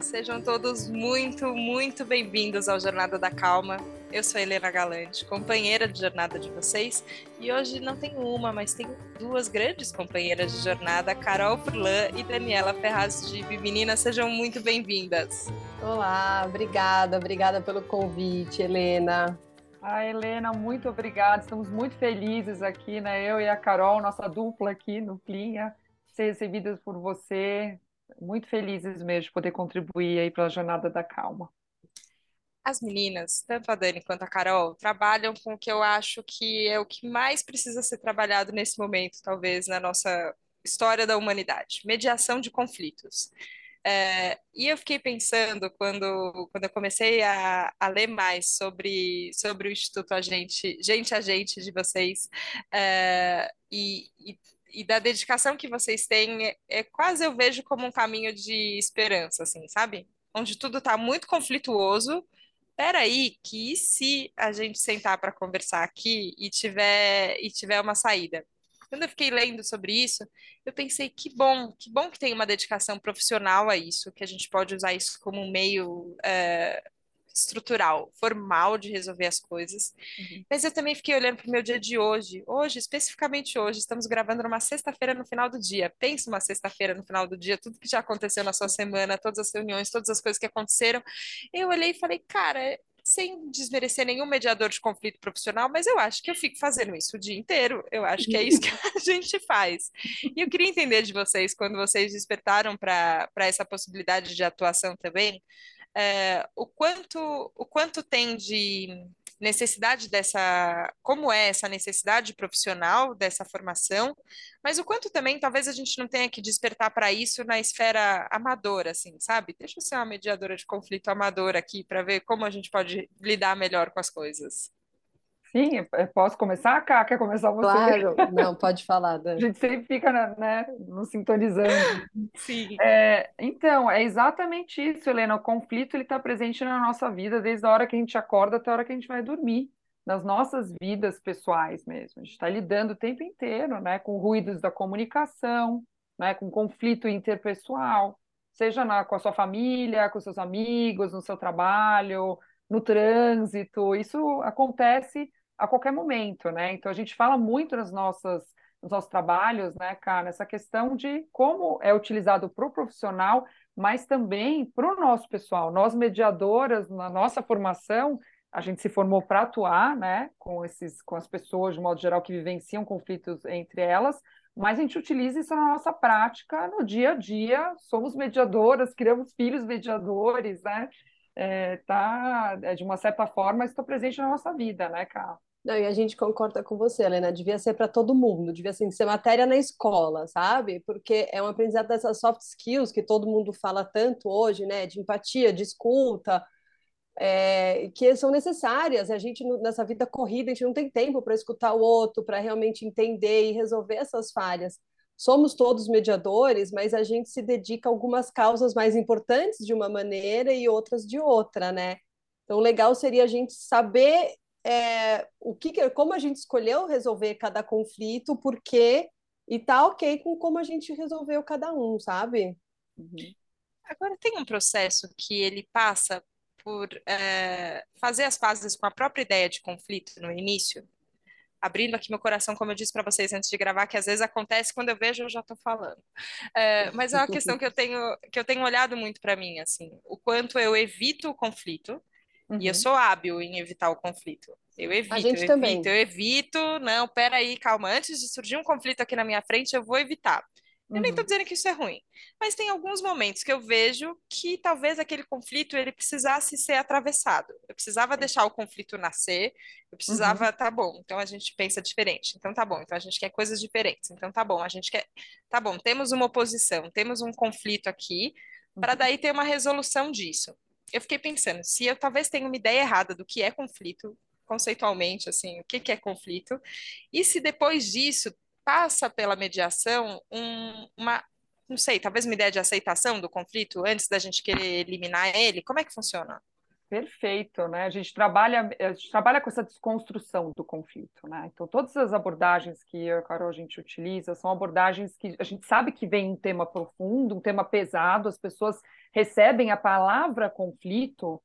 sejam todos muito, muito bem-vindos ao Jornada da Calma. Eu sou Helena Galante, companheira de jornada de vocês, e hoje não tenho uma, mas tenho duas grandes companheiras de jornada, Carol Furlan e Daniela Ferraz de Meninas, sejam muito bem-vindas. Olá, obrigada, obrigada pelo convite, Helena. Ah, Helena, muito obrigada. Estamos muito felizes aqui, né? Eu e a Carol, nossa dupla aqui no Plinha, ser recebidas por você muito felizes mesmo de poder contribuir aí para a Jornada da Calma. As meninas, tanto a Dani quanto a Carol, trabalham com o que eu acho que é o que mais precisa ser trabalhado nesse momento, talvez, na nossa história da humanidade: mediação de conflitos. É, e eu fiquei pensando, quando, quando eu comecei a, a ler mais sobre, sobre o Instituto Agente, Gente Agente de vocês, é, e, e e da dedicação que vocês têm, é, é, quase eu vejo como um caminho de esperança, assim, sabe? Onde tudo está muito conflituoso. Peraí, que se a gente sentar para conversar aqui e tiver e tiver uma saída? Quando eu fiquei lendo sobre isso, eu pensei que bom, que bom que tem uma dedicação profissional a isso, que a gente pode usar isso como um meio é, estrutural, formal de resolver as coisas. Uhum. Mas eu também fiquei olhando para o meu dia de hoje. Hoje, especificamente hoje, estamos gravando numa sexta-feira no final do dia. Pensa uma sexta-feira no final do dia, tudo que já aconteceu na sua semana, todas as reuniões, todas as coisas que aconteceram. Eu olhei e falei, cara, sem desmerecer nenhum mediador de conflito profissional, mas eu acho que eu fico fazendo isso o dia inteiro. Eu acho que é isso que a gente faz. E eu queria entender de vocês, quando vocês despertaram para essa possibilidade de atuação também, é, o quanto o quanto tem de necessidade dessa, como é essa necessidade profissional dessa formação, mas o quanto também talvez a gente não tenha que despertar para isso na esfera amadora, assim, sabe? Deixa eu ser uma mediadora de conflito amadora aqui para ver como a gente pode lidar melhor com as coisas. Sim, posso começar, Cá? Quer começar você? Claro, não, pode falar, Dani. A gente sempre fica, né, no sintonizando. Sim. É, então, é exatamente isso, Helena. O conflito ele está presente na nossa vida desde a hora que a gente acorda até a hora que a gente vai dormir, nas nossas vidas pessoais mesmo. A gente está lidando o tempo inteiro, né, com ruídos da comunicação, né, com conflito interpessoal, seja na, com a sua família, com seus amigos, no seu trabalho, no trânsito. Isso acontece a qualquer momento, né? Então a gente fala muito nas nossas nos nossos trabalhos, né, cara, essa questão de como é utilizado para o profissional, mas também para o nosso pessoal. Nós mediadoras na nossa formação, a gente se formou para atuar, né, com esses com as pessoas de modo geral que vivenciam conflitos entre elas, mas a gente utiliza isso na nossa prática no dia a dia. Somos mediadoras, criamos filhos mediadores, né? É, tá, é, de uma certa forma, está presente na nossa vida, né, Carla? Não, e a gente concorda com você, Helena, devia ser para todo mundo, devia assim, ser matéria na escola, sabe? Porque é um aprendizado dessas soft skills que todo mundo fala tanto hoje, né? De empatia, de escuta, é, que são necessárias. A gente, nessa vida corrida, a gente não tem tempo para escutar o outro, para realmente entender e resolver essas falhas. Somos todos mediadores, mas a gente se dedica a algumas causas mais importantes de uma maneira e outras de outra, né? Então, legal seria a gente saber é, o que, como a gente escolheu resolver cada conflito, por quê, e tá ok com como a gente resolveu cada um, sabe? Uhum. Agora tem um processo que ele passa por é, fazer as pazes com a própria ideia de conflito no início, abrindo aqui meu coração, como eu disse para vocês antes de gravar, que às vezes acontece quando eu vejo eu já estou falando. É, mas é uma questão que eu tenho que eu tenho olhado muito para mim, assim, o quanto eu evito o conflito Uhum. E eu uhum. sou hábil em evitar o conflito. Eu evito, a gente eu também. evito, eu evito. Não, peraí, calma. Antes de surgir um conflito aqui na minha frente, eu vou evitar. Eu uhum. nem estou dizendo que isso é ruim, mas tem alguns momentos que eu vejo que talvez aquele conflito ele precisasse ser atravessado. Eu precisava deixar o conflito nascer, eu precisava, uhum. tá bom, então a gente pensa diferente. Então tá bom, então a gente quer coisas diferentes. Então tá bom, a gente quer, tá bom, temos uma oposição, temos um conflito aqui, para uhum. daí ter uma resolução disso eu fiquei pensando, se eu talvez tenha uma ideia errada do que é conflito, conceitualmente, assim, o que, que é conflito, e se depois disso passa pela mediação um, uma, não sei, talvez uma ideia de aceitação do conflito antes da gente querer eliminar ele, como é que funciona? Perfeito, né? A gente trabalha, a gente trabalha com essa desconstrução do conflito, né? Então, todas as abordagens que eu a Carol a gente utiliza são abordagens que a gente sabe que vem um tema profundo, um tema pesado, as pessoas recebem a palavra conflito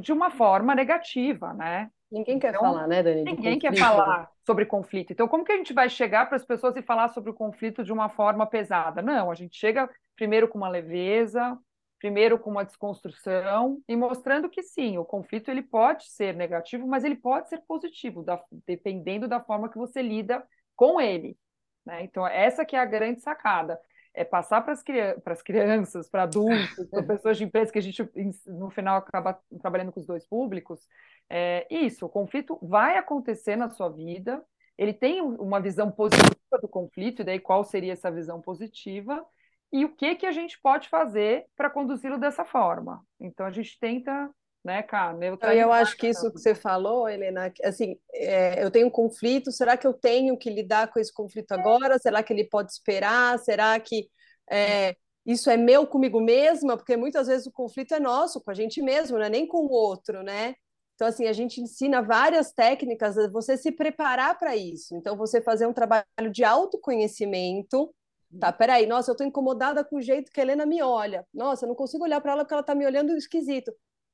de uma forma negativa, né? Ninguém quer então, falar, né, Dani? Ninguém quer falar sobre conflito. Então, como que a gente vai chegar para as pessoas e falar sobre o conflito de uma forma pesada? Não, a gente chega primeiro com uma leveza, primeiro com uma desconstrução e mostrando que sim, o conflito ele pode ser negativo, mas ele pode ser positivo, da, dependendo da forma que você lida com ele. Né? Então, essa que é a grande sacada. É passar para as crianças, para adultos, para pessoas de empresa, que a gente, no final, acaba trabalhando com os dois públicos. É, isso, o conflito vai acontecer na sua vida, ele tem uma visão positiva do conflito, e daí qual seria essa visão positiva? E o que que a gente pode fazer para conduzi-lo dessa forma. Então a gente tenta, né, cá, neutralizar. Eu acho que isso que você falou, Helena, assim, é, eu tenho um conflito, será que eu tenho que lidar com esse conflito agora? Será que ele pode esperar? Será que é, isso é meu comigo mesma? Porque muitas vezes o conflito é nosso, com a gente mesmo, não é nem com o outro, né? Então, assim, a gente ensina várias técnicas, você se preparar para isso. Então, você fazer um trabalho de autoconhecimento, Tá, peraí, nossa, eu tô incomodada com o jeito que a Helena me olha. Nossa, eu não consigo olhar para ela porque ela tá me olhando esquisito.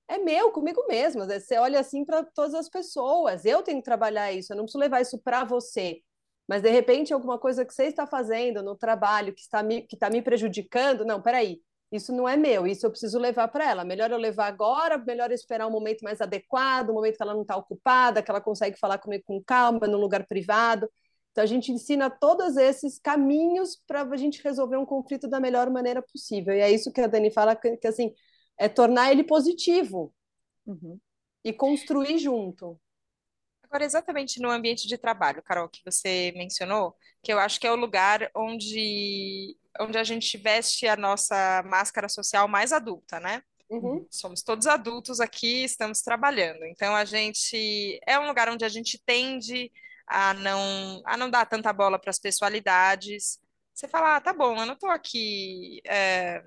É meu, comigo mesma. Você olha assim para todas as pessoas. Eu tenho que trabalhar isso, eu não preciso levar isso para você. Mas de repente, alguma coisa que você está fazendo no trabalho que está me, que está me prejudicando, não, peraí, isso não é meu, isso eu preciso levar para ela. Melhor eu levar agora, melhor eu esperar um momento mais adequado, um momento que ela não está ocupada, que ela consegue falar comigo com calma, num lugar privado. Então, a gente ensina todos esses caminhos para a gente resolver um conflito da melhor maneira possível. E é isso que a Dani fala, que, que assim, é tornar ele positivo uhum. e construir junto. Agora, exatamente no ambiente de trabalho, Carol, que você mencionou, que eu acho que é o lugar onde, onde a gente veste a nossa máscara social mais adulta, né? Uhum. Somos todos adultos aqui, estamos trabalhando. Então, a gente é um lugar onde a gente tende a não, a não dar tanta bola para as pessoalidades. Você fala, ah, tá bom, eu não estou aqui é,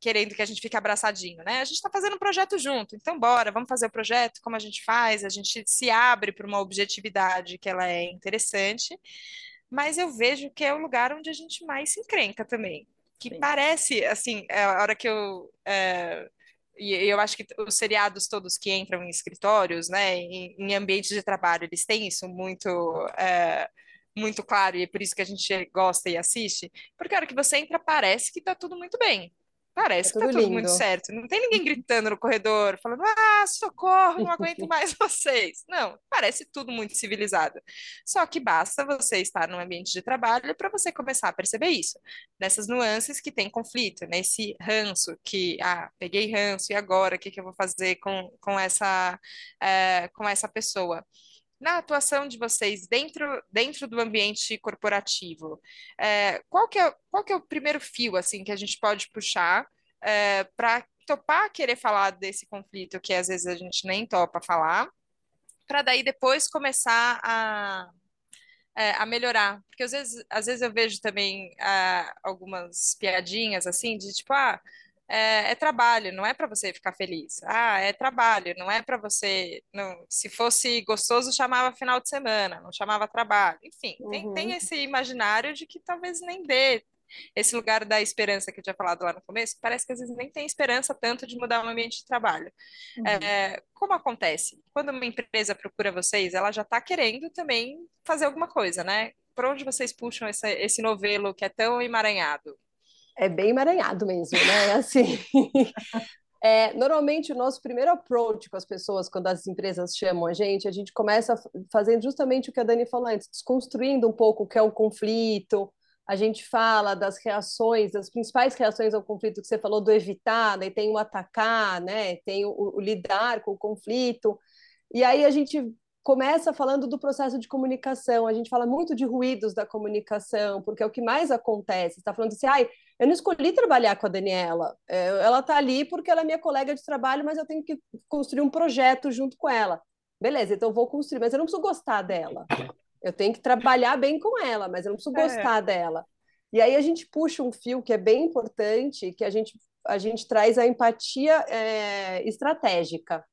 querendo que a gente fique abraçadinho, né? A gente está fazendo um projeto junto, então bora, vamos fazer o projeto, como a gente faz, a gente se abre para uma objetividade que ela é interessante, mas eu vejo que é o lugar onde a gente mais se encrenca também. Que Sim. parece, assim, é a hora que eu é, e eu acho que os seriados todos que entram em escritórios, né, em, em ambientes de trabalho, eles têm isso muito é, muito claro e é por isso que a gente gosta e assiste, porque a hora que você entra parece que está tudo muito bem. Parece tá que tá tudo lindo. muito certo. Não tem ninguém gritando no corredor, falando, ah, socorro, não aguento mais vocês. Não, parece tudo muito civilizado. Só que basta você estar num ambiente de trabalho para você começar a perceber isso. Nessas nuances que tem conflito, nesse ranço, que, ah, peguei ranço, e agora? O que, que eu vou fazer com, com, essa, é, com essa pessoa? Na atuação de vocês dentro, dentro do ambiente corporativo, é, qual, que é, qual que é o primeiro fio assim que a gente pode puxar é, para topar querer falar desse conflito que às vezes a gente nem topa falar, para daí depois começar a, é, a melhorar? Porque às vezes, às vezes eu vejo também é, algumas piadinhas assim, de tipo, ah, é, é, trabalho, não é para você ficar feliz. Ah, é trabalho, não é para você. Não, se fosse gostoso, chamava final de semana, não chamava trabalho. Enfim, uhum. tem, tem esse imaginário de que talvez nem dê esse lugar da esperança que eu tinha falado lá no começo, parece que às vezes nem tem esperança tanto de mudar o ambiente de trabalho. Uhum. É, como acontece? Quando uma empresa procura vocês, ela já está querendo também fazer alguma coisa, né? Por onde vocês puxam esse novelo que é tão emaranhado? É bem emaranhado mesmo, né? Assim, é, normalmente o nosso primeiro approach com as pessoas, quando as empresas chamam a gente, a gente começa fazendo justamente o que a Dani falou antes, desconstruindo um pouco o que é o conflito. A gente fala das reações, das principais reações ao conflito que você falou do evitar, daí tem o atacar, né? Tem o, o lidar com o conflito. E aí a gente começa falando do processo de comunicação. A gente fala muito de ruídos da comunicação, porque é o que mais acontece. Está falando assim, ai, eu não escolhi trabalhar com a Daniela. É, ela está ali porque ela é minha colega de trabalho, mas eu tenho que construir um projeto junto com ela. Beleza, então eu vou construir, mas eu não preciso gostar dela. Eu tenho que trabalhar bem com ela, mas eu não preciso é. gostar dela. E aí a gente puxa um fio que é bem importante, que a gente a gente traz a empatia é, estratégica.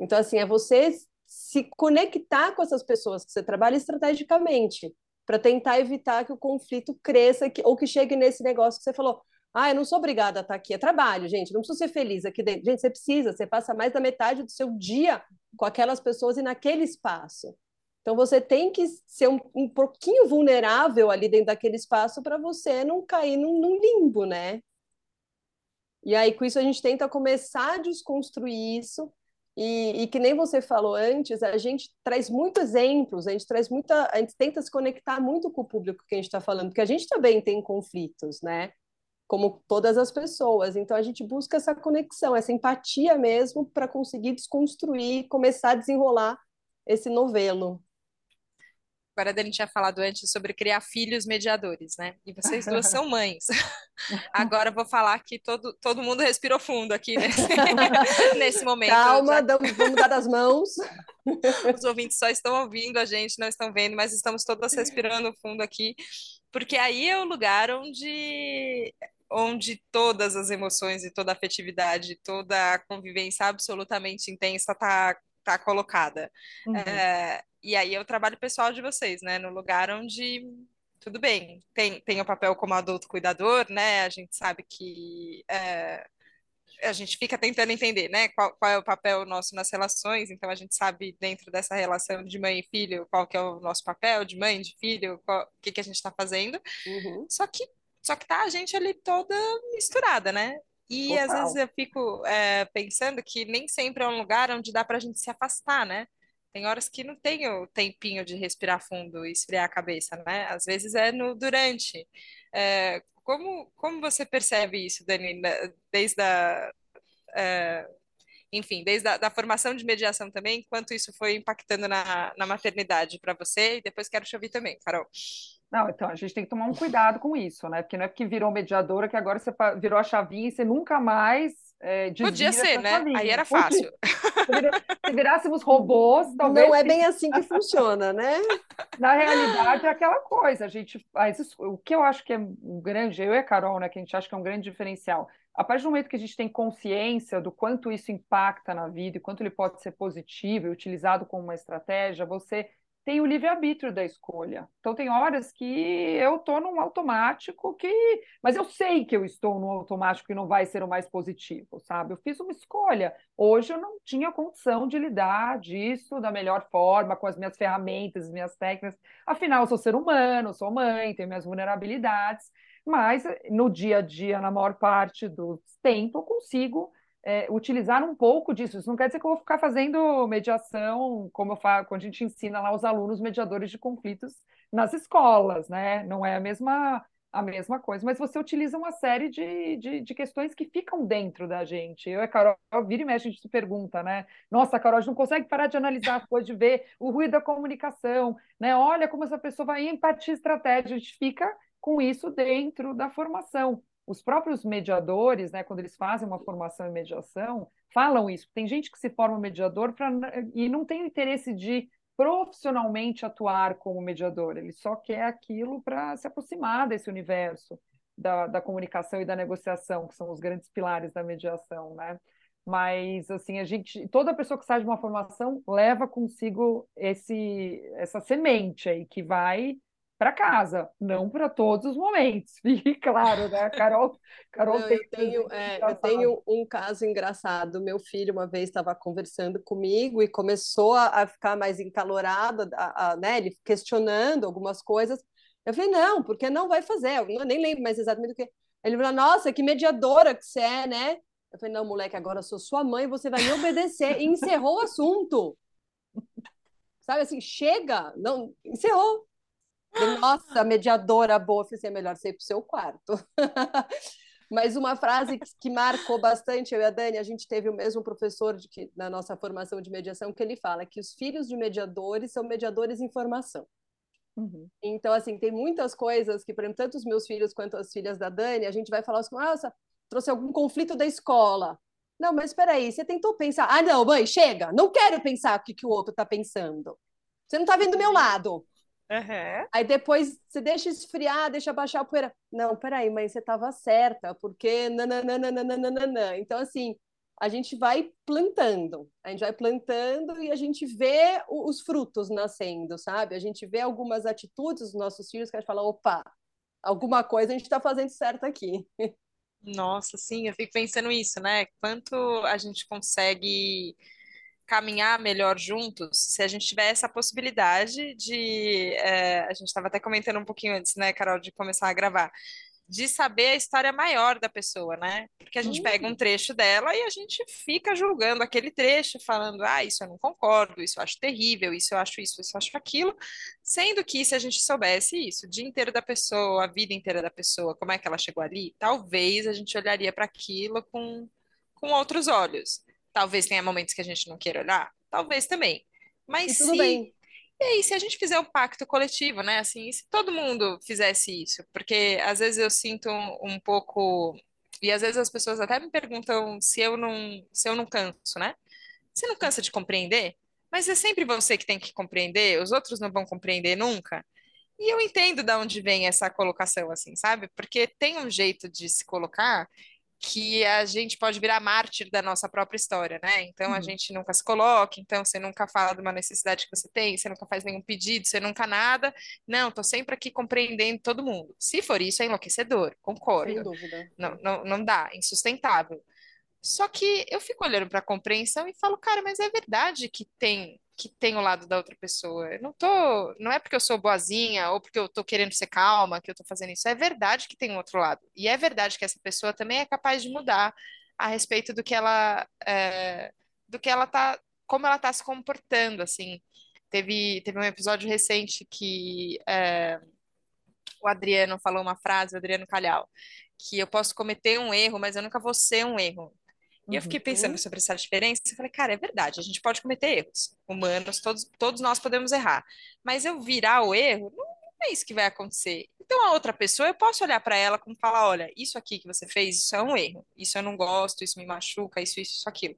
Então, assim, é você se conectar com essas pessoas que você trabalha estrategicamente, para tentar evitar que o conflito cresça que, ou que chegue nesse negócio que você falou. Ah, eu não sou obrigada a estar aqui, é trabalho, gente, não preciso ser feliz aqui dentro. Gente, você precisa, você passa mais da metade do seu dia com aquelas pessoas e naquele espaço. Então você tem que ser um, um pouquinho vulnerável ali dentro daquele espaço para você não cair num, num, limbo, né? E aí com isso a gente tenta começar a desconstruir isso e, e, que nem você falou antes, a gente traz muitos exemplos, a gente traz muita, a gente tenta se conectar muito com o público que a gente está falando, porque a gente também tem conflitos, né? Como todas as pessoas. Então a gente busca essa conexão, essa empatia mesmo para conseguir desconstruir, começar a desenrolar esse novelo. Agora a Dani tinha falado antes sobre criar filhos mediadores, né? E vocês duas são mães. Agora eu vou falar que todo, todo mundo respirou fundo aqui nesse, nesse momento. Calma, já... vamos dar as mãos. Os ouvintes só estão ouvindo a gente, não estão vendo, mas estamos todas respirando fundo aqui, porque aí é o lugar onde onde todas as emoções e toda a afetividade, toda a convivência absolutamente intensa está tá colocada. Uhum. É, e aí é o trabalho pessoal de vocês, né? No lugar onde tudo bem, tem, tem o papel como adulto cuidador, né? A gente sabe que é, a gente fica tentando entender, né? Qual, qual, é o papel nosso nas relações, então a gente sabe dentro dessa relação de mãe e filho qual que é o nosso papel, de mãe, de filho, o que, que a gente está fazendo. Uhum. Só que só que tá a gente ali toda misturada, né? E Total. às vezes eu fico é, pensando que nem sempre é um lugar onde dá para a gente se afastar, né? Tem horas que não tem o tempinho de respirar fundo e esfriar a cabeça, né? Às vezes é no durante. É, como, como você percebe isso, Dani, desde a, é, enfim, desde a da formação de mediação também, quanto isso foi impactando na, na maternidade para você? E depois quero te ouvir também, Carol. Não, então a gente tem que tomar um cuidado com isso, né? Porque não é porque virou mediadora que agora você virou a chavinha e você nunca mais é, Podia ser, né? Chavinha. Aí era fácil. Se virássemos robôs, talvez. Não é bem assim que funciona, né? Na realidade, é aquela coisa. A gente, o que eu acho que é um grande, eu e a Carol, né, que a gente acha que é um grande diferencial. A partir do momento que a gente tem consciência do quanto isso impacta na vida e quanto ele pode ser positivo e utilizado como uma estratégia, você tem o livre-arbítrio da escolha. Então, tem horas que eu estou num automático que. Mas eu sei que eu estou num automático que não vai ser o mais positivo, sabe? Eu fiz uma escolha. Hoje eu não tinha condição de lidar disso da melhor forma, com as minhas ferramentas, as minhas técnicas. Afinal, eu sou ser humano, sou mãe, tenho minhas vulnerabilidades. Mas no dia a dia, na maior parte do tempo, eu consigo é, utilizar um pouco disso. Isso não quer dizer que eu vou ficar fazendo mediação, como eu falo, quando a gente ensina lá os alunos mediadores de conflitos nas escolas, né? Não é a mesma, a mesma coisa, mas você utiliza uma série de, de, de questões que ficam dentro da gente. Eu e a Carol, vira e mexe, a gente se pergunta, né? Nossa, Carol, a gente não consegue parar de analisar as coisas, de ver o ruído da comunicação, né? Olha como essa pessoa vai empatia estratégia, a gente fica com isso dentro da formação os próprios mediadores, né, quando eles fazem uma formação em mediação, falam isso. Tem gente que se forma mediador pra, e não tem interesse de profissionalmente atuar como mediador, ele só quer aquilo para se aproximar desse universo da, da comunicação e da negociação, que são os grandes pilares da mediação, né? Mas assim, a gente, toda pessoa que sai de uma formação leva consigo esse essa semente aí que vai para casa, não para todos os momentos, fique claro, né? Carol, Carol não, tem, eu, tenho, é, eu tenho um caso engraçado. Meu filho uma vez estava conversando comigo e começou a, a ficar mais encalorado, a, a, né? Ele questionando algumas coisas. Eu falei, não, porque não vai fazer? Eu nem lembro mais exatamente o que. Ele falou, nossa, que mediadora que você é, né? Eu falei, não, moleque, agora eu sou sua mãe, você vai me obedecer. E encerrou o assunto. Sabe assim, chega, não, encerrou. Nossa, mediadora boa, falei assim, é melhor você ir para o seu quarto. Mas uma frase que marcou bastante, eu e a Dani, a gente teve o mesmo professor de que, na nossa formação de mediação, que ele fala que os filhos de mediadores são mediadores em formação. Uhum. Então, assim, tem muitas coisas que, por exemplo, tanto os meus filhos quanto as filhas da Dani, a gente vai falar assim, nossa, trouxe algum conflito da escola. Não, mas espera aí, você tentou pensar. Ah, não, mãe, chega, não quero pensar o que, que o outro está pensando. Você não está vendo do meu lado. Uhum. Aí depois você deixa esfriar, deixa baixar a poeira. Não, peraí, mas você estava certa, porque nananana. Então, assim, a gente vai plantando, a gente vai plantando e a gente vê os frutos nascendo, sabe? A gente vê algumas atitudes dos nossos filhos que a gente fala, opa, alguma coisa a gente está fazendo certo aqui. Nossa, sim, eu fico pensando isso, né? Quanto a gente consegue caminhar melhor juntos se a gente tiver essa possibilidade de. É, a gente estava até comentando um pouquinho antes, né, Carol, de começar a gravar de saber a história maior da pessoa, né? Porque a gente uhum. pega um trecho dela e a gente fica julgando aquele trecho, falando, ah, isso eu não concordo, isso eu acho terrível, isso eu acho isso, isso eu acho aquilo, sendo que se a gente soubesse isso, o dia inteiro da pessoa, a vida inteira da pessoa, como é que ela chegou ali, talvez a gente olharia para aquilo com, com outros olhos. Talvez tenha momentos que a gente não queira olhar, talvez também. Mas se, bem. E aí, se a gente fizer um pacto coletivo, né? Assim, se todo mundo fizesse isso, porque às vezes eu sinto um, um pouco e às vezes as pessoas até me perguntam se eu não, se eu não canso, né? Você não cansa de compreender? Mas é sempre você que tem que compreender, os outros não vão compreender nunca. E eu entendo de onde vem essa colocação, assim, sabe? Porque tem um jeito de se colocar que a gente pode virar mártir da nossa própria história, né? Então uhum. a gente nunca se coloca, então você nunca fala de uma necessidade que você tem, você nunca faz nenhum pedido, você nunca nada. Não, tô sempre aqui compreendendo todo mundo. Se for isso, é enlouquecedor, concordo. Sem dúvida. Não, não, não dá, insustentável. Só que eu fico olhando para a compreensão e falo, cara, mas é verdade que tem que tem o lado da outra pessoa. Eu não tô, não é porque eu sou boazinha ou porque eu tô querendo ser calma que eu tô fazendo isso. É verdade que tem um outro lado. E é verdade que essa pessoa também é capaz de mudar a respeito do que ela, é, do que ela tá, como ela tá se comportando, assim. Teve, teve um episódio recente que é, o Adriano falou uma frase, o Adriano Calhau, que eu posso cometer um erro, mas eu nunca vou ser um erro. E eu fiquei uhum. pensando sobre essa diferença e falei, cara, é verdade, a gente pode cometer erros humanos, todos, todos nós podemos errar. Mas eu virar o erro, não, não é isso que vai acontecer. Então, a outra pessoa, eu posso olhar para ela como falar, olha, isso aqui que você fez, isso é um erro. Isso eu não gosto, isso me machuca, isso, isso, isso, aquilo.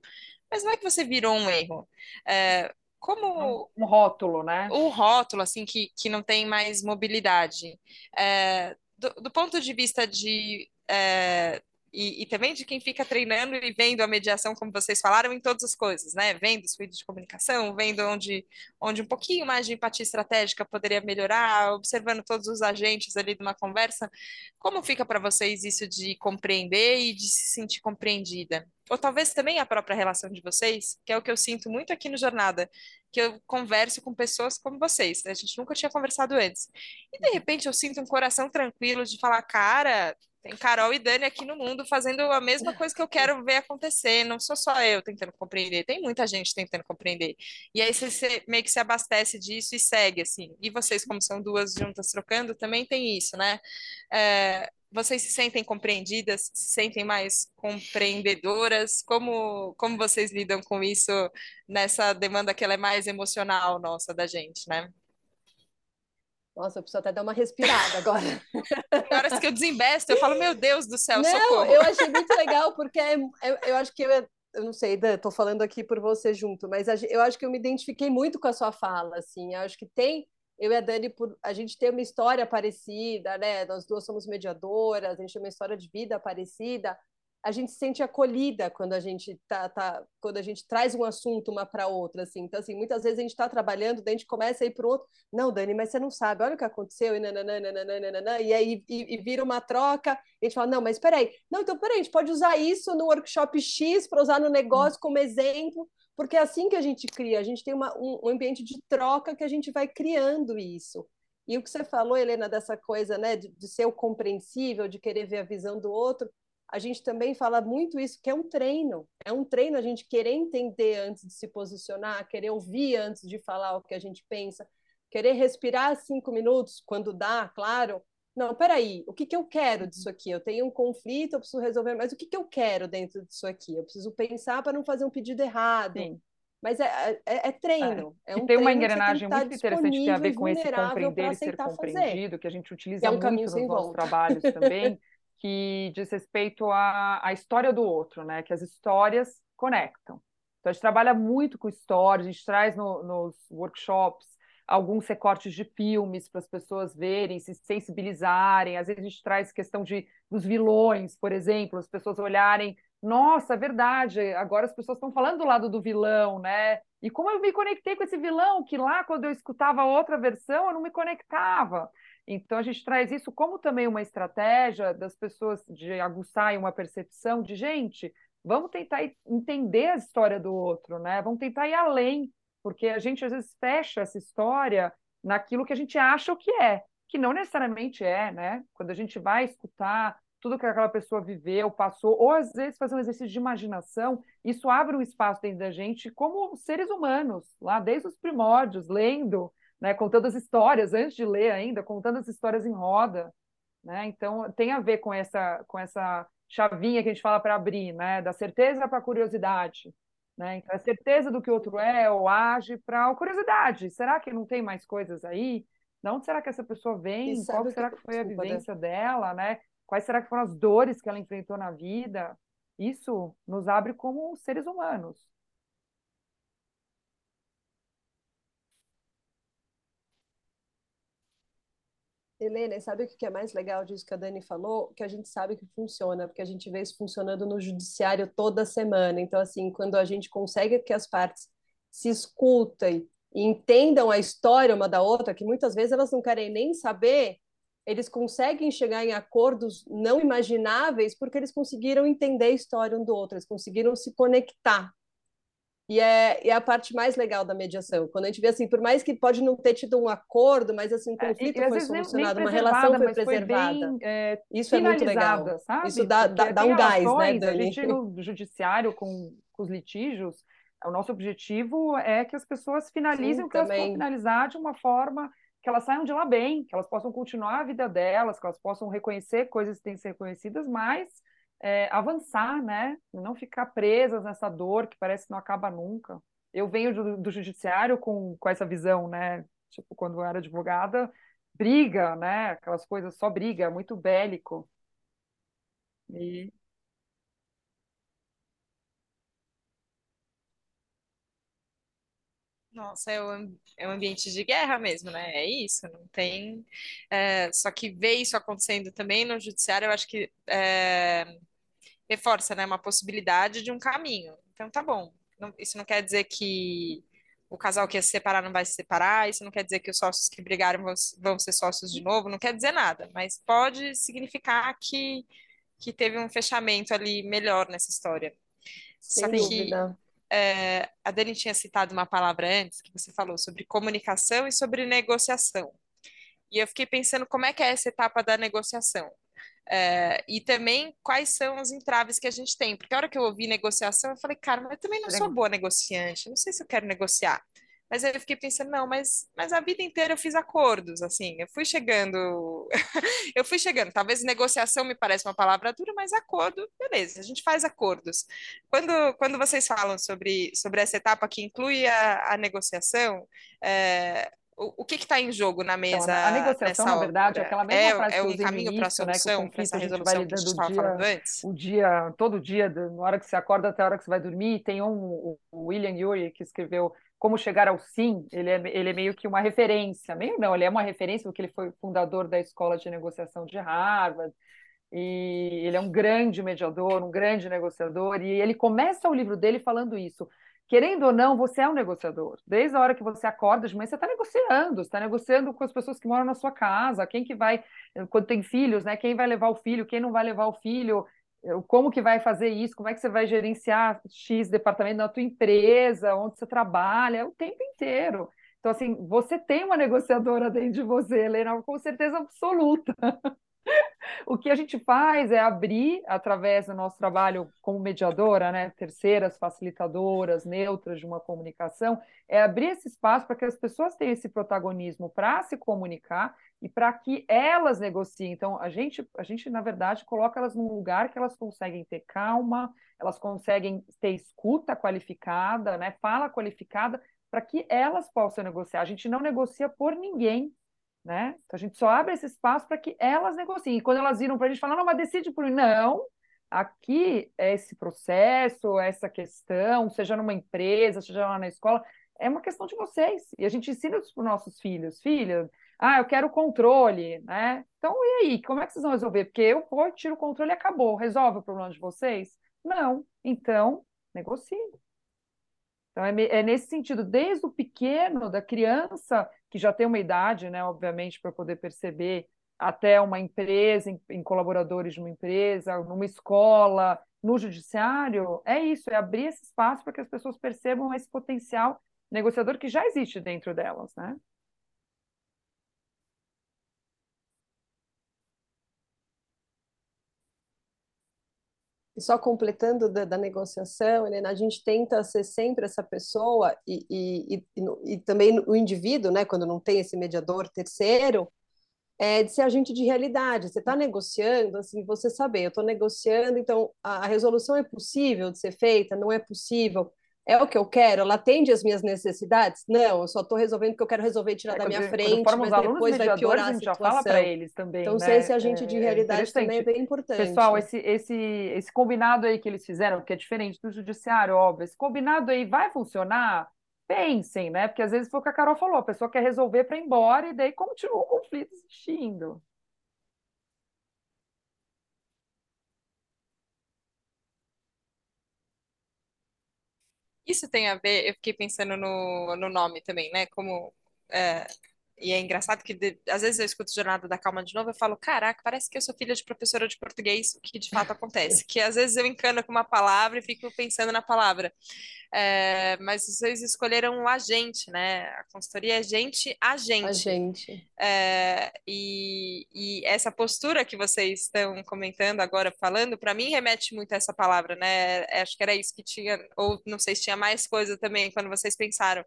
Mas não é que você virou um erro. É, como... Um rótulo, né? O rótulo, assim, que, que não tem mais mobilidade. É, do, do ponto de vista de... É, e, e, também de quem fica treinando e vendo a mediação, como vocês falaram, em todas as coisas, né? Vendo os ruídos de comunicação, vendo onde, onde um pouquinho mais de empatia estratégica poderia melhorar, observando todos os agentes ali de uma conversa. Como fica para vocês isso de compreender e de se sentir compreendida? Ou talvez também a própria relação de vocês, que é o que eu sinto muito aqui no Jornada, que eu converso com pessoas como vocês, né? a gente nunca tinha conversado antes. E de repente eu sinto um coração tranquilo de falar, cara, tem Carol e Dani aqui no mundo fazendo a mesma coisa que eu quero ver acontecer. Não sou só eu tentando compreender, tem muita gente tentando compreender. E aí você meio que se abastece disso e segue, assim. E vocês, como são duas juntas trocando, também tem isso, né? É, vocês se sentem compreendidas, se sentem mais compreendedoras? Como, como vocês lidam com isso nessa demanda que ela é mais emocional nossa da gente, né? Nossa, eu preciso até dar uma respirada agora. Tem horas que eu desembesto, eu falo, meu Deus do céu, não, socorro. Eu achei muito legal, porque é, eu, eu acho que eu, eu não sei, estou falando aqui por você junto, mas eu acho que eu me identifiquei muito com a sua fala, assim, eu acho que tem, eu e a Dani, por, a gente tem uma história parecida, né, nós duas somos mediadoras, a gente tem uma história de vida parecida, a gente se sente acolhida quando a gente tá, tá quando a gente traz um assunto uma para outra assim. Então assim muitas vezes a gente está trabalhando daí a gente começa a ir para outro. Não Dani mas você não sabe olha o que aconteceu e nananana, e aí e, e vira uma troca e a gente fala não mas espera aí não então peraí, a gente pode usar isso no workshop X para usar no negócio como exemplo porque é assim que a gente cria a gente tem uma, um, um ambiente de troca que a gente vai criando isso e o que você falou, Helena, dessa coisa, né, de, de ser o compreensível, de querer ver a visão do outro, a gente também fala muito isso, que é um treino. É um treino a gente querer entender antes de se posicionar, querer ouvir antes de falar o que a gente pensa, querer respirar cinco minutos quando dá, claro. Não, peraí, o que, que eu quero disso aqui? Eu tenho um conflito, eu preciso resolver, mas o que, que eu quero dentro disso aqui? Eu preciso pensar para não fazer um pedido errado. Sim. Mas é, é, é treino. É, é um tem uma engrenagem muito interessante que tem a ver com esse compreender e ser compreendido, fazer. que a gente utiliza é um muito nos nossos trabalhos também. que diz respeito à, à história do outro, né? Que as histórias conectam. Então, a gente trabalha muito com histórias, a gente traz no, nos workshops alguns recortes de filmes para as pessoas verem, se sensibilizarem. Às vezes a gente traz questão de dos vilões, por exemplo, as pessoas olharem, nossa, é verdade, agora as pessoas estão falando do lado do vilão, né? E como eu me conectei com esse vilão, que lá quando eu escutava outra versão, eu não me conectava. Então a gente traz isso como também uma estratégia das pessoas de aguçar uma percepção de gente, vamos tentar entender a história do outro, né? Vamos tentar ir além porque a gente às vezes fecha essa história naquilo que a gente acha o que é, que não necessariamente é, né? Quando a gente vai escutar tudo que aquela pessoa viveu, passou, ou às vezes fazer um exercício de imaginação, isso abre um espaço dentro da gente como seres humanos, lá desde os primórdios, lendo, né, contando as histórias, antes de ler ainda, contando as histórias em roda, né? Então tem a ver com essa com essa chavinha que a gente fala para abrir, né, da certeza para a curiosidade. Né? Então, a certeza do que o outro é ou age para a curiosidade. Será que não tem mais coisas aí? De onde será que essa pessoa vem? Qual será que, que foi a vivência dela? Né? Quais será que foram as dores que ela enfrentou na vida? Isso nos abre como seres humanos. Helena, sabe o que é mais legal disso que a Dani falou? Que a gente sabe que funciona, porque a gente vê isso funcionando no judiciário toda semana. Então, assim, quando a gente consegue que as partes se escutem e entendam a história uma da outra, que muitas vezes elas não querem nem saber, eles conseguem chegar em acordos não imagináveis porque eles conseguiram entender a história um do outro, eles conseguiram se conectar. E é, é, a parte mais legal da mediação. Quando a gente vê assim, por mais que pode não ter tido um acordo, mas assim, um é, conflito é, foi solucionado, uma relação foi preservada. Foi bem, é, Isso é muito legal. Sabe? Isso dá, dá, dá um gás, né, Dani? A gente no judiciário com, com os litígios, o nosso objetivo é que as pessoas finalizem Sim, o que também. elas for finalizar de uma forma que elas saiam de lá bem, que elas possam continuar a vida delas, que elas possam reconhecer coisas que têm que ser reconhecidas, mas é, avançar, né? Não ficar presas nessa dor que parece que não acaba nunca. Eu venho do, do judiciário com, com essa visão, né? Tipo, quando eu era advogada, briga, né? Aquelas coisas, só briga, muito bélico. E Nossa, é um, é um ambiente de guerra mesmo, né? É isso, não tem. É, só que ver isso acontecendo também no judiciário, eu acho que é, reforça, né, uma possibilidade de um caminho. Então, tá bom. Não, isso não quer dizer que o casal que ia se separar não vai se separar, isso não quer dizer que os sócios que brigaram vão, vão ser sócios de novo, não quer dizer nada, mas pode significar que, que teve um fechamento ali melhor nessa história. Sem Só dúvida. que é, a Dani tinha citado uma palavra antes, que você falou sobre comunicação e sobre negociação. E eu fiquei pensando como é que é essa etapa da negociação. É, e também quais são os entraves que a gente tem. Porque a hora que eu ouvi negociação, eu falei, cara, mas eu também não sou boa negociante, não sei se eu quero negociar. Mas aí eu fiquei pensando, não, mas, mas a vida inteira eu fiz acordos, assim, eu fui chegando, eu fui chegando, talvez negociação me parece uma palavra dura, mas acordo, beleza, a gente faz acordos. Quando, quando vocês falam sobre, sobre essa etapa que inclui a, a negociação, é, o, o que está em jogo na mesa? Então, a negociação, na verdade, é aquela mesma é, frase é um caminho para a solução, né, para essa resolução que a gente estava falando antes? O dia, todo dia, na hora que você acorda até a hora que você vai dormir, tem um, o William Ury que escreveu Como Chegar ao Sim, ele é, ele é meio que uma referência, meio não, ele é uma referência porque ele foi fundador da Escola de Negociação de Harvard, e ele é um grande mediador, um grande negociador, e ele começa o livro dele falando isso, querendo ou não, você é um negociador. Desde a hora que você acorda de manhã, você está negociando, está negociando com as pessoas que moram na sua casa, quem que vai, quando tem filhos, né? Quem vai levar o filho, quem não vai levar o filho, como que vai fazer isso, como é que você vai gerenciar X departamento na tua empresa, onde você trabalha, o tempo inteiro. Então, assim, você tem uma negociadora dentro de você, Helena, com certeza absoluta. o que a gente faz é abrir, através do nosso trabalho como mediadora, né, terceiras facilitadoras, neutras de uma comunicação, é abrir esse espaço para que as pessoas tenham esse protagonismo para se comunicar e para que elas negociem. Então, a gente, a gente, na verdade, coloca elas num lugar que elas conseguem ter calma, elas conseguem ter escuta qualificada, né, fala qualificada, para que elas possam negociar. A gente não negocia por ninguém, né? Então a gente só abre esse espaço para que elas negociem. E quando elas viram para a gente falar, não, mas decide por mim. Não, aqui é esse processo, essa questão, seja numa empresa, seja lá na escola, é uma questão de vocês. E a gente ensina isso para os nossos filhos. Filha, ah, eu quero controle, né? Então, e aí? Como é que vocês vão resolver? Porque eu vou, tiro o controle e acabou. Resolve o problema de vocês? Não. Então, negocie. Então, é, é, nesse sentido, desde o pequeno, da criança, que já tem uma idade, né, obviamente, para poder perceber, até uma empresa, em, em, colaboradores de uma empresa, numa escola, no judiciário, é isso, é abrir esse espaço para que as pessoas percebam esse potencial negociador que já existe dentro delas, né? E só completando da, da, negociação, Helena, a gente tenta ser sempre essa pessoa e, e, e, e, também o indivíduo, né, quando não tem esse mediador terceiro, é de ser agente de realidade. Você está negociando, assim, você saber, eu estou negociando, então a, a resolução é possível de ser feita, não é possível é o que eu quero? Ela atende às minhas necessidades? Não, eu só estou resolvendo o que eu quero resolver tirar é, da minha frente, mas depois vai piorar a, a situação. já fala para eles também, Então, né? esse agente de é, realidade é também é bem importante. Pessoal, esse, esse, esse combinado aí que eles fizeram, que é diferente do judiciário, óbvio, esse combinado aí vai funcionar? Pensem, né? Porque às vezes foi o que a Carol falou, a pessoa quer resolver para ir embora e daí continua o conflito existindo. Isso tem a ver, eu fiquei pensando no, no nome também, né? Como. É, e é engraçado que de, às vezes eu escuto Jornada da Calma de novo e falo, caraca, parece que eu sou filha de professora de português, o que de fato acontece. Que às vezes eu encano com uma palavra e fico pensando na palavra. É, mas vocês escolheram o agente, né? A consultoria é gente agente. Agente. É, e, e essa postura que vocês estão comentando agora, falando, para mim remete muito a essa palavra, né? É, acho que era isso que tinha, ou não sei se tinha mais coisa também quando vocês pensaram.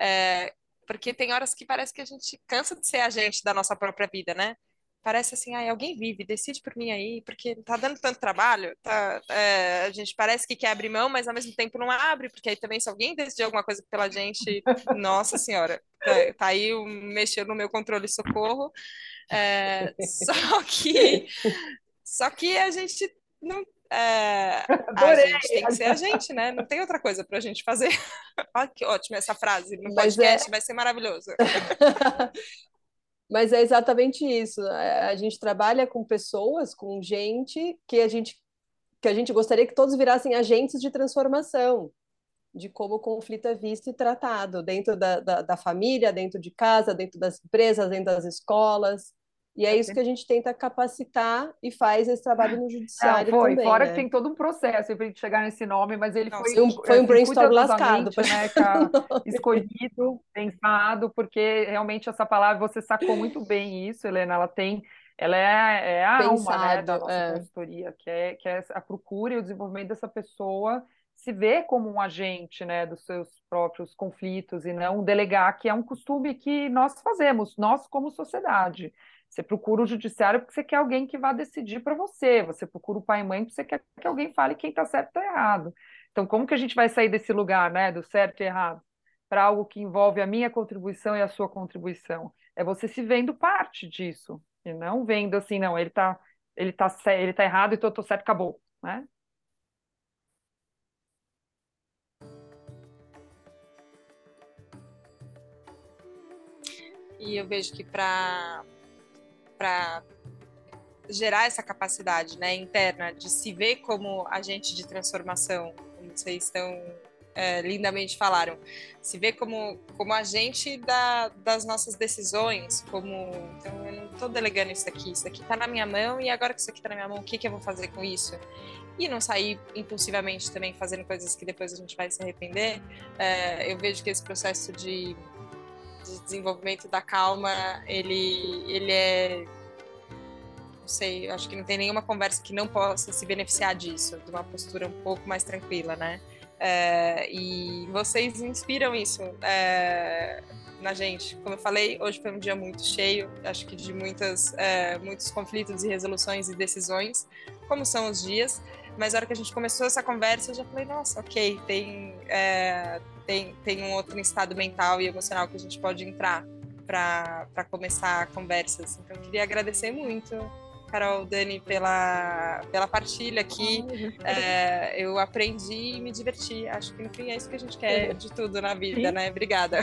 É, porque tem horas que parece que a gente cansa de ser agente da nossa própria vida, né? Parece assim, ah, alguém vive, decide por mim aí, porque tá dando tanto trabalho, tá, é, a gente parece que quer abrir mão, mas ao mesmo tempo não abre, porque aí também se alguém decidir alguma coisa pela gente, nossa senhora, tá, tá aí mexendo no meu controle socorro, é, só que só que a gente não é, a gente tem que ser a gente, né? Não tem outra coisa para a gente fazer. Olha que ótima essa frase. No Mas podcast é... vai ser maravilhoso. Mas é exatamente isso. A gente trabalha com pessoas, com gente que a gente que a gente gostaria que todos virassem agentes de transformação, de como o conflito é visto e tratado dentro da, da, da família, dentro de casa, dentro das empresas, dentro das escolas. E é isso que a gente tenta capacitar e faz esse trabalho no judiciário Não, foi. também. Fora né? que tem todo um processo para a gente chegar nesse nome, mas ele foi, um, foi um assim, brainstorm lascado. Né, escolhido, pensado, porque realmente essa palavra, você sacou muito bem isso, Helena, ela tem ela é, é a Pensado, alma né, da nossa é. consultoria, que é, que é a procura e o desenvolvimento dessa pessoa se ver como um agente né, dos seus próprios conflitos e não delegar, que é um costume que nós fazemos, nós como sociedade. Você procura o judiciário porque você quer alguém que vá decidir para você. Você procura o pai e mãe porque você quer que alguém fale quem está certo e errado. Então, como que a gente vai sair desse lugar, né, do certo e errado, para algo que envolve a minha contribuição e a sua contribuição? É você se vendo parte disso e não vendo assim, não, ele está ele tá, ele tá errado, então eu estou certo, acabou, né? E eu vejo que para para gerar essa capacidade né, interna de se ver como agente de transformação, como vocês estão é, lindamente falaram, se ver como, como agente da, das nossas decisões, como então eu não estou delegando isso aqui, isso aqui está na minha mão e agora que isso aqui está na minha mão, o que, que eu vou fazer com isso? E não sair impulsivamente também fazendo coisas que depois a gente vai se arrepender. É, eu vejo que esse processo de de desenvolvimento da calma, ele, ele é. Não sei, acho que não tem nenhuma conversa que não possa se beneficiar disso, de uma postura um pouco mais tranquila, né? É, e vocês inspiram isso é, na gente. Como eu falei, hoje foi um dia muito cheio, acho que de muitas, é, muitos conflitos e resoluções e decisões, como são os dias. Mas na hora que a gente começou essa conversa, eu já falei, nossa, ok, tem, tem, tem um outro estado mental e emocional que a gente pode entrar para começar conversas. Então, eu queria agradecer muito Carol, Dani, pela, pela partilha aqui. É, eu aprendi e me diverti. Acho que no fim é isso que a gente quer de tudo na vida, Sim. né? Obrigada.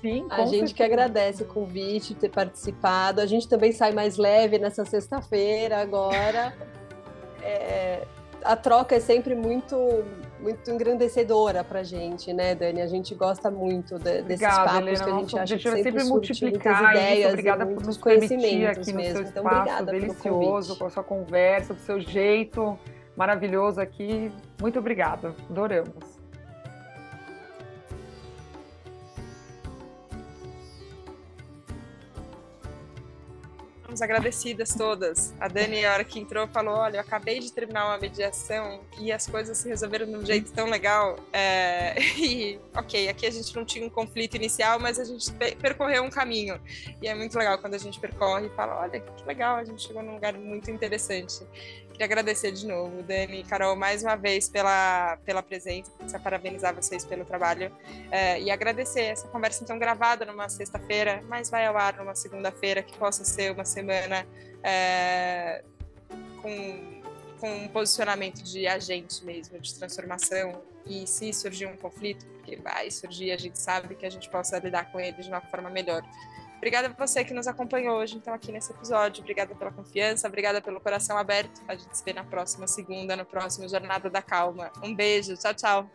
Sim, a gente que agradece o convite, ter participado. A gente também sai mais leve nessa sexta-feira agora. É, a troca é sempre muito muito engrandecedora para a gente, né, Dani? A gente gosta muito de, desses Obrigada, papos Helena, que a gente acha que sempre, sempre multiplicar ideias isso. Obrigada por nos permitir aqui no seu então, espaço delicioso, com a sua conversa, do seu jeito maravilhoso aqui. Muito obrigada, adoramos. Estamos agradecidas todas. A Dani, a hora que entrou, falou: Olha, eu acabei de terminar uma mediação e as coisas se resolveram de um jeito tão legal. É... E, ok, aqui a gente não tinha um conflito inicial, mas a gente percorreu um caminho. E é muito legal quando a gente percorre e fala: Olha, que legal, a gente chegou num lugar muito interessante. Queria agradecer de novo, Dani e Carol, mais uma vez pela, pela presença, parabenizar vocês pelo trabalho é, e agradecer essa conversa então gravada numa sexta-feira, mas vai ao ar numa segunda-feira, que possa ser uma semana é, com, com um posicionamento de agente mesmo, de transformação. E se surgir um conflito, porque vai surgir, a gente sabe que a gente possa lidar com ele de uma forma melhor. Obrigada a você que nos acompanhou hoje, então, aqui nesse episódio. Obrigada pela confiança, obrigada pelo coração aberto. A gente se vê na próxima segunda, no próximo Jornada da Calma. Um beijo, tchau, tchau.